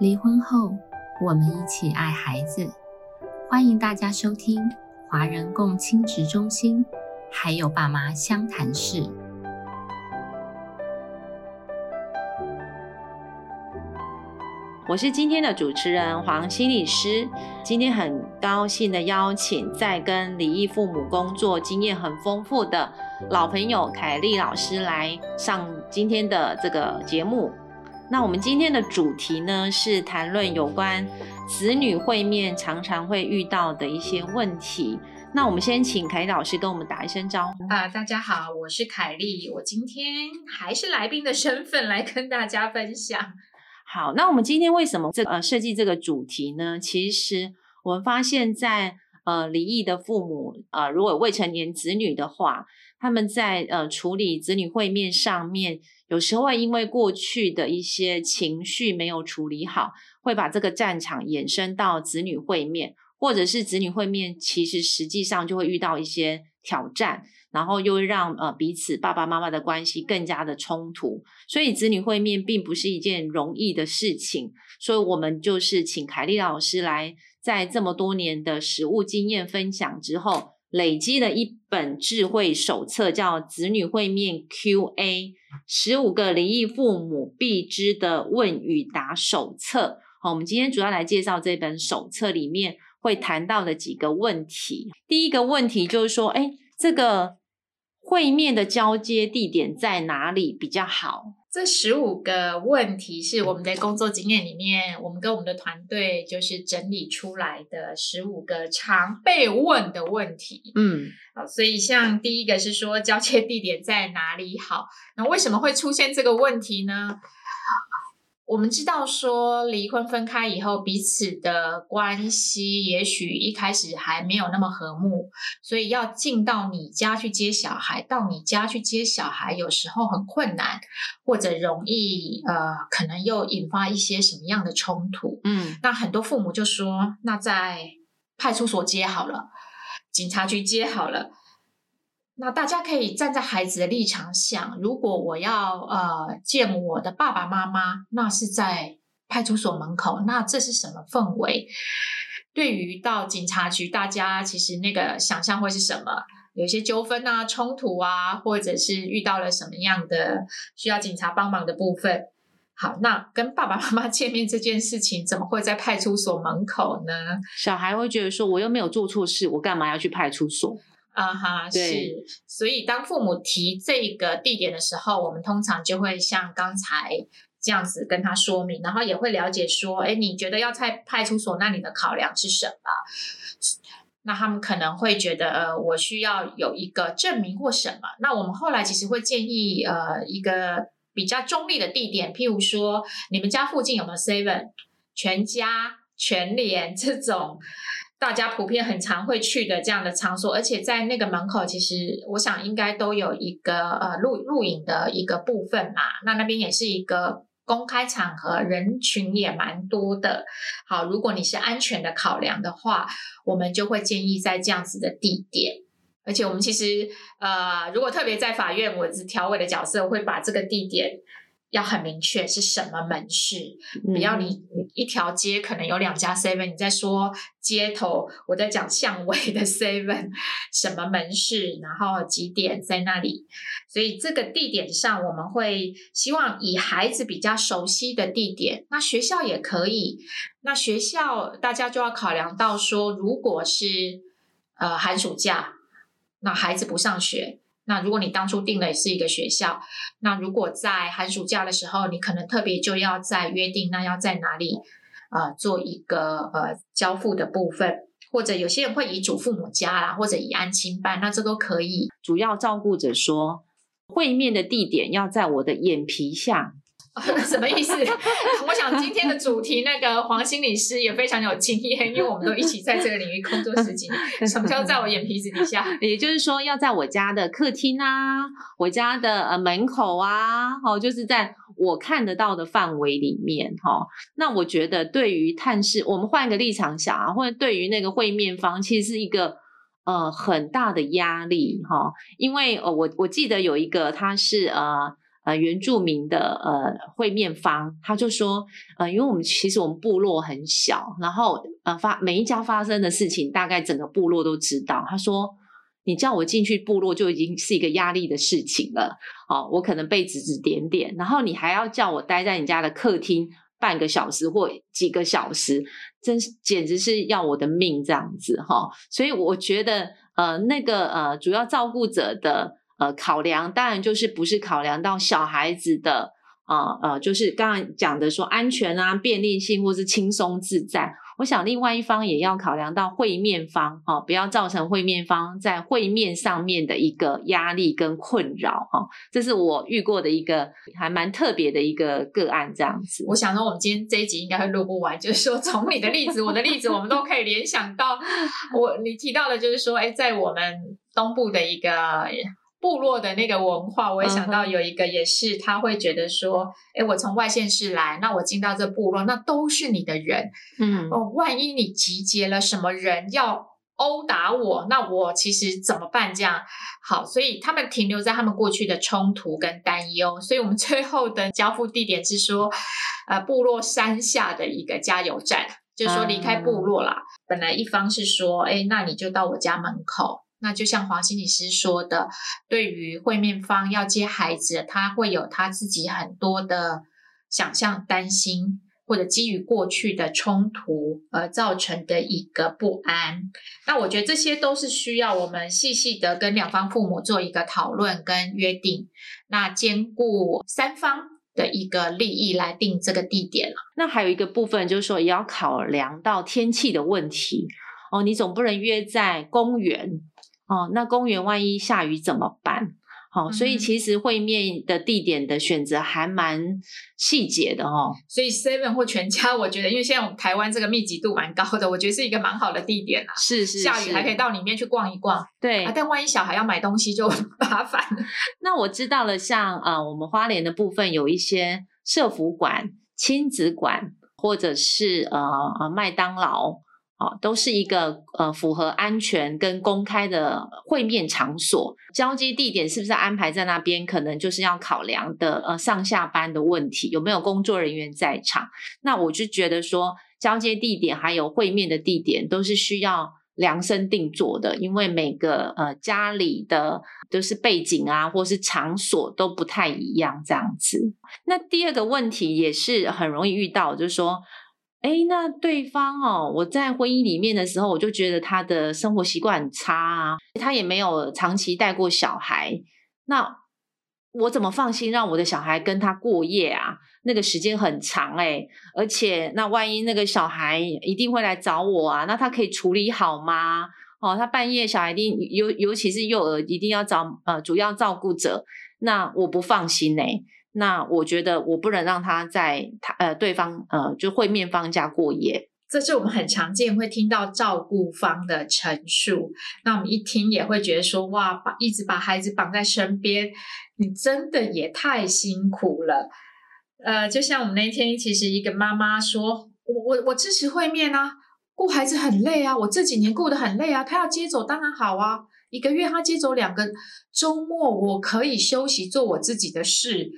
离婚后，我们一起爱孩子。欢迎大家收听华人共亲职中心，还有爸妈相谈室。我是今天的主持人黄心理师。今天很高兴的邀请在跟离异父母工作经验很丰富的老朋友凯丽老师来上今天的这个节目。那我们今天的主题呢，是谈论有关子女会面常常会遇到的一些问题。那我们先请凯丽老师跟我们打一声招呼。啊、大家好，我是凯丽，我今天还是来宾的身份来跟大家分享。好，那我们今天为什么这呃设计这个主题呢？其实我们发现在呃离异的父母呃如果未成年子女的话，他们在呃处理子女会面上面，有时候会因为过去的一些情绪没有处理好，会把这个战场延伸到子女会面，或者是子女会面，其实实际上就会遇到一些挑战。然后又让呃彼此爸爸妈妈的关系更加的冲突，所以子女会面并不是一件容易的事情。所以我们就是请凯丽老师来，在这么多年的实务经验分享之后，累积了一本智慧手册，叫《子女会面 Q&A：十五个离异父母必知的问与答手册》。好，我们今天主要来介绍这本手册里面会谈到的几个问题。第一个问题就是说，哎，这个。会面的交接地点在哪里比较好？这十五个问题是我们在工作经验里面，我们跟我们的团队就是整理出来的十五个常被问的问题。嗯，好，所以像第一个是说交接地点在哪里好？那为什么会出现这个问题呢？我们知道说离婚分开以后，彼此的关系也许一开始还没有那么和睦，所以要进到你家去接小孩，到你家去接小孩，有时候很困难，或者容易呃，可能又引发一些什么样的冲突。嗯，那很多父母就说，那在派出所接好了，警察局接好了。那大家可以站在孩子的立场想，如果我要呃见我的爸爸妈妈，那是在派出所门口，那这是什么氛围？对于到警察局，大家其实那个想象会是什么？有些纠纷啊、冲突啊，或者是遇到了什么样的需要警察帮忙的部分？好，那跟爸爸妈妈 见面这件事情，怎么会在派出所门口呢？小孩会觉得说，我又没有做错事，我干嘛要去派出所？啊哈，是，所以当父母提这个地点的时候，我们通常就会像刚才这样子跟他说明，然后也会了解说，哎，你觉得要在派出所，那你的考量是什么？那他们可能会觉得，呃，我需要有一个证明或什么？那我们后来其实会建议，呃，一个比较中立的地点，譬如说，你们家附近有没有 Seven、全家、全联这种？大家普遍很常会去的这样的场所，而且在那个门口，其实我想应该都有一个呃录录影的一个部分嘛。那那边也是一个公开场合，人群也蛮多的。好，如果你是安全的考量的话，我们就会建议在这样子的地点。而且我们其实呃，如果特别在法院，我是调委的角色，会把这个地点。要很明确是什么门市，不要你一条街可能有两家 seven，你在说街头，我在讲巷尾的 seven，什么门市，然后几点在那里，所以这个地点上我们会希望以孩子比较熟悉的地点，那学校也可以，那学校大家就要考量到说，如果是呃寒暑假，那孩子不上学。那如果你当初定的是一个学校，那如果在寒暑假的时候，你可能特别就要在约定，那要在哪里呃做一个呃交付的部分，或者有些人会以祖父母家啦，或者以安亲班，那这都可以。主要照顾者说，会面的地点要在我的眼皮下。什么意思？我想今天的主题，那个黄心理师也非常有经验，因为我们都一起在这个领域工作十几年。什么叫在我眼皮子底下？也就是说，要在我家的客厅啊，我家的呃门口啊，哦，就是在我看得到的范围里面哈。那我觉得，对于探视，我们换一个立场想啊，或者对于那个会面方，其实是一个呃很大的压力哈。因为呃，我我记得有一个他是呃。呃原住民的呃会面方，他就说，呃，因为我们其实我们部落很小，然后呃发每一家发生的事情，大概整个部落都知道。他说，你叫我进去部落就已经是一个压力的事情了，哦，我可能被指指点点，然后你还要叫我待在你家的客厅半个小时或几个小时，真是简直是要我的命这样子哈。所以我觉得，呃，那个呃主要照顾者的。呃，考量当然就是不是考量到小孩子的啊呃，就是刚刚讲的说安全啊、便利性或是轻松自在。我想另外一方也要考量到会面方哦，不要造成会面方在会面上面的一个压力跟困扰哈。这是我遇过的一个还蛮特别的一个个案，这样子。我想说，我们今天这一集应该会录不完，就是说从你的例子、我的例子，我们都可以联想到我你提到的，就是说，哎，在我们东部的一个。部落的那个文化，我也想到有一个，也是他会觉得说，哎，我从外县市来，那我进到这部落，那都是你的人，嗯，哦，万一你集结了什么人要殴打我，那我其实怎么办？这样好，所以他们停留在他们过去的冲突跟担忧，所以我们最后的交付地点是说，呃，部落山下的一个加油站，就是说离开部落啦。本来一方是说，哎，那你就到我家门口。那就像黄心理师说的，对于会面方要接孩子，他会有他自己很多的想象、担心，或者基于过去的冲突而造成的一个不安。那我觉得这些都是需要我们细细的跟两方父母做一个讨论跟约定，那兼顾三方的一个利益来定这个地点了。那还有一个部分就是说，也要考量到天气的问题哦，你总不能约在公园。哦，那公园万一下雨怎么办？好，所以其实会面的地点的选择还蛮细节的哦。所以 Seven 或全家，我觉得，因为现在我们台湾这个密集度蛮高的，我觉得是一个蛮好的地点啊。是是，下雨还可以到里面去逛一逛。对啊，但万一小孩要买东西就 麻烦。那我知道了，像呃，我们花莲的部分有一些社服馆、亲子馆，或者是呃呃麦当劳。都是一个呃符合安全跟公开的会面场所，交接地点是不是安排在那边？可能就是要考量的呃上下班的问题，有没有工作人员在场？那我就觉得说，交接地点还有会面的地点都是需要量身定做的，因为每个呃家里的都是背景啊，或是场所都不太一样这样子。那第二个问题也是很容易遇到，就是说。哎，那对方哦，我在婚姻里面的时候，我就觉得他的生活习惯很差啊，他也没有长期带过小孩，那我怎么放心让我的小孩跟他过夜啊？那个时间很长哎，而且那万一那个小孩一定会来找我啊，那他可以处理好吗？哦，他半夜小孩一定尤尤其是幼儿一定要找呃主要照顾者，那我不放心哎。那我觉得我不能让他在他呃对方呃就会面方家过夜，这是我们很常见会听到照顾方的陈述。那我们一听也会觉得说哇，把一直把孩子绑在身边，你真的也太辛苦了。呃，就像我们那天其实一个妈妈说，我我我支持会面啊，顾孩子很累啊，我这几年顾得很累啊，他要接走当然好啊，一个月他接走两个周末，我可以休息做我自己的事。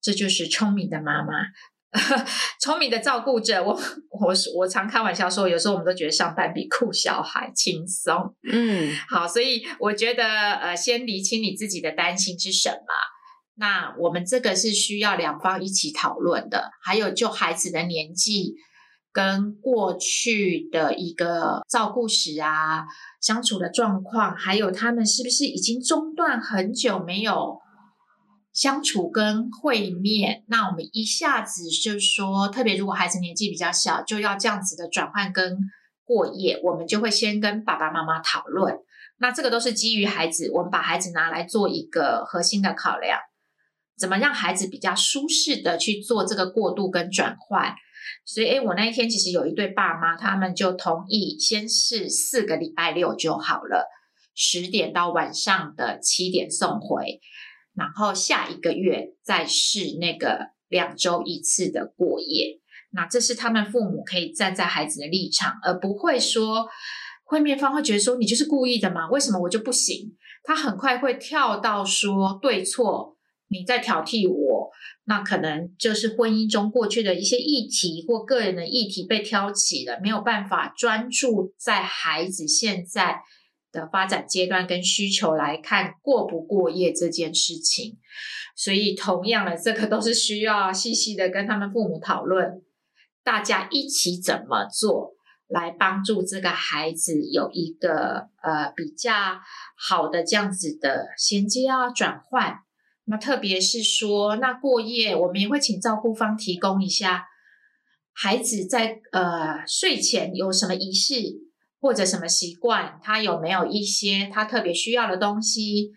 这就是聪明的妈妈，聪明的照顾者。我我我常开玩笑说，有时候我们都觉得上班比顾小孩轻松。嗯，好，所以我觉得呃，先理清你自己的担心是什么。那我们这个是需要两方一起讨论的。还有，就孩子的年纪跟过去的一个照顾史啊，相处的状况，还有他们是不是已经中断很久没有。相处跟会面，那我们一下子就是说，特别如果孩子年纪比较小，就要这样子的转换跟过夜，我们就会先跟爸爸妈妈讨论。那这个都是基于孩子，我们把孩子拿来做一个核心的考量，怎么让孩子比较舒适的去做这个过渡跟转换。所以，诶，我那一天其实有一对爸妈，他们就同意先试四个礼拜六就好了，十点到晚上的七点送回。然后下一个月再试那个两周一次的过夜，那这是他们父母可以站在孩子的立场，而不会说会面方会觉得说你就是故意的嘛？为什么我就不行？他很快会跳到说对错你在挑剔我，那可能就是婚姻中过去的一些议题或个人的议题被挑起了，没有办法专注在孩子现在的发展阶段跟需求来看过不过夜这件事情。所以，同样的，这个都是需要细细的跟他们父母讨论，大家一起怎么做。来帮助这个孩子有一个呃比较好的这样子的衔接啊转换，那特别是说那过夜，我们也会请照顾方提供一下孩子在呃睡前有什么仪式或者什么习惯，他有没有一些他特别需要的东西？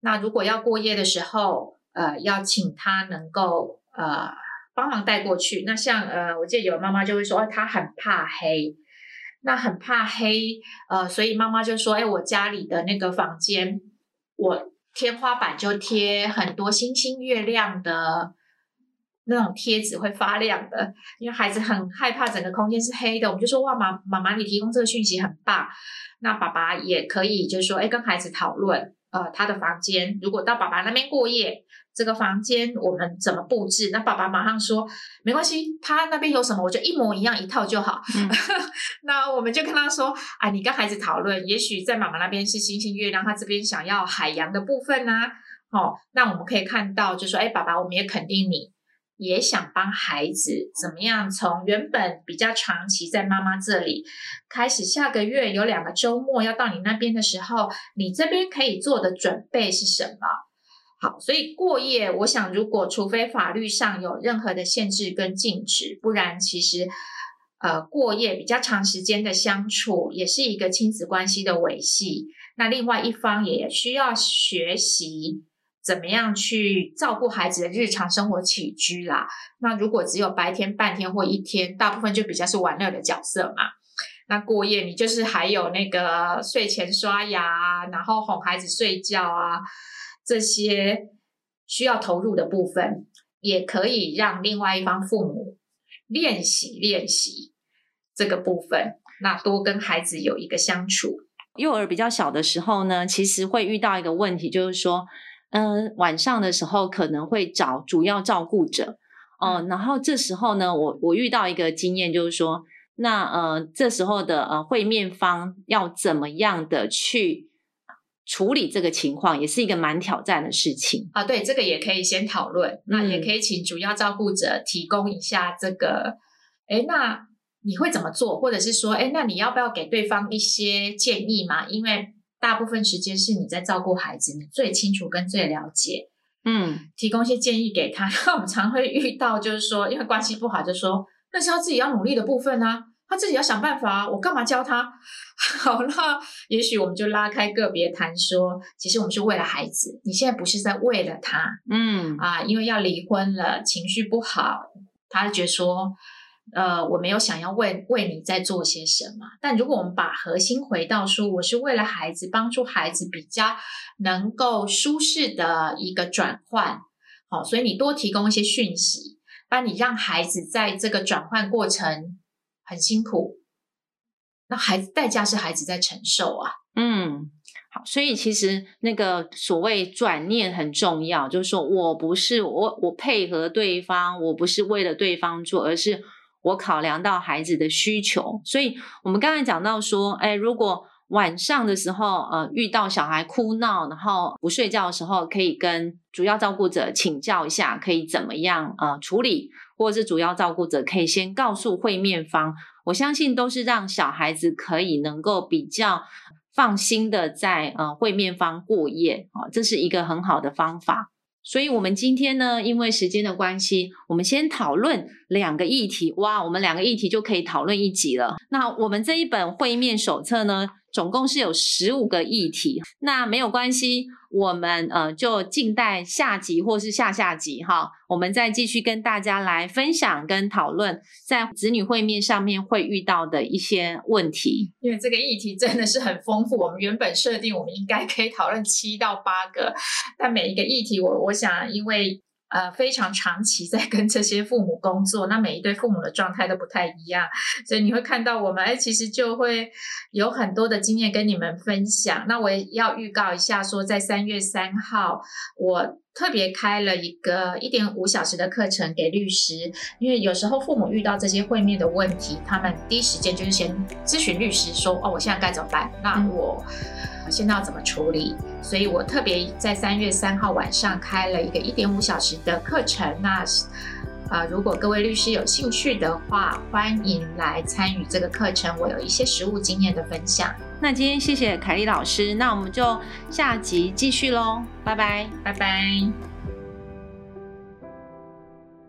那如果要过夜的时候，呃，要请他能够呃帮忙带过去。那像呃，我记得有妈妈就会说，哦，他很怕黑。那很怕黑，呃，所以妈妈就说：“哎，我家里的那个房间，我天花板就贴很多星星、月亮的那种贴纸，会发亮的。因为孩子很害怕整个空间是黑的，我们就说：哇，妈妈妈，你提供这个讯息很棒。那爸爸也可以，就是说，哎，跟孩子讨论，呃，他的房间如果到爸爸那边过夜。”这个房间我们怎么布置？那爸爸马上说没关系，他那边有什么我就一模一样一套就好。那我们就跟他说啊，你跟孩子讨论，也许在妈妈那边是星星月亮，他这边想要海洋的部分呢。哦，那我们可以看到，就说哎，爸爸，我们也肯定你也想帮孩子怎么样，从原本比较长期在妈妈这里开始，下个月有两个周末要到你那边的时候，你这边可以做的准备是什么？好，所以过夜，我想如果除非法律上有任何的限制跟禁止，不然其实，呃，过夜比较长时间的相处，也是一个亲子关系的维系。那另外一方也需要学习怎么样去照顾孩子的日常生活起居啦。那如果只有白天半天或一天，大部分就比较是玩乐的角色嘛。那过夜你就是还有那个睡前刷牙，然后哄孩子睡觉啊。这些需要投入的部分，也可以让另外一方父母练习练习这个部分。那多跟孩子有一个相处。幼儿比较小的时候呢，其实会遇到一个问题，就是说，嗯，晚上的时候可能会找主要照顾者，哦，然后这时候呢，我我遇到一个经验，就是说，那呃，这时候的呃会面方要怎么样的去？处理这个情况也是一个蛮挑战的事情啊。对，这个也可以先讨论。那也可以请主要照顾者提供一下这个。哎，那你会怎么做？或者是说，哎，那你要不要给对方一些建议嘛？因为大部分时间是你在照顾孩子，你最清楚跟最了解。嗯，提供一些建议给他。我们常会遇到，就是说，因为关系不好，就说那是他自己要努力的部分啊。他自己要想办法啊，我干嘛教他？好，那也许我们就拉开个别谈，说其实我们是为了孩子，你现在不是在为了他，嗯啊，因为要离婚了，情绪不好，他觉得说，呃，我没有想要为为你在做些什么。但如果我们把核心回到说，我是为了孩子，帮助孩子比较能够舒适的一个转换，好，所以你多提供一些讯息，帮你让孩子在这个转换过程。很辛苦，那孩子代价是孩子在承受啊。嗯，好，所以其实那个所谓转念很重要，就是说我不是我我配合对方，我不是为了对方做，而是我考量到孩子的需求。所以我们刚才讲到说，哎，如果晚上的时候，呃，遇到小孩哭闹，然后不睡觉的时候，可以跟主要照顾者请教一下，可以怎么样呃处理。或者是主要照顾者可以先告诉会面方，我相信都是让小孩子可以能够比较放心的在呃会面方过夜啊，这是一个很好的方法。所以，我们今天呢，因为时间的关系，我们先讨论两个议题。哇，我们两个议题就可以讨论一集了。那我们这一本会面手册呢？总共是有十五个议题，那没有关系，我们呃就静待下集或是下下集哈，我们再继续跟大家来分享跟讨论在子女会面上面会遇到的一些问题。因为这个议题真的是很丰富，我们原本设定我们应该可以讨论七到八个，但每一个议题我我想因为。呃，非常长期在跟这些父母工作，那每一对父母的状态都不太一样，所以你会看到我们，哎，其实就会有很多的经验跟你们分享。那我也要预告一下，说在三月三号，我特别开了一个一点五小时的课程给律师，因为有时候父母遇到这些会面的问题，他们第一时间就是先咨询律师说：“哦，我现在该怎么办？那我现在要怎么处理？”所以我特别在三月三号晚上开了一个一点五小时的课程。那啊，如果各位律师有兴趣的话，欢迎来参与这个课程。我有一些实务经验的分享。那今天谢谢凯丽老师，那我们就下集继续喽，拜拜，拜拜。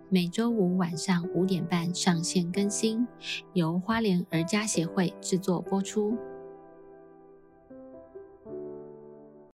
每周五晚上五点半上线更新，由花莲儿家协会制作播出。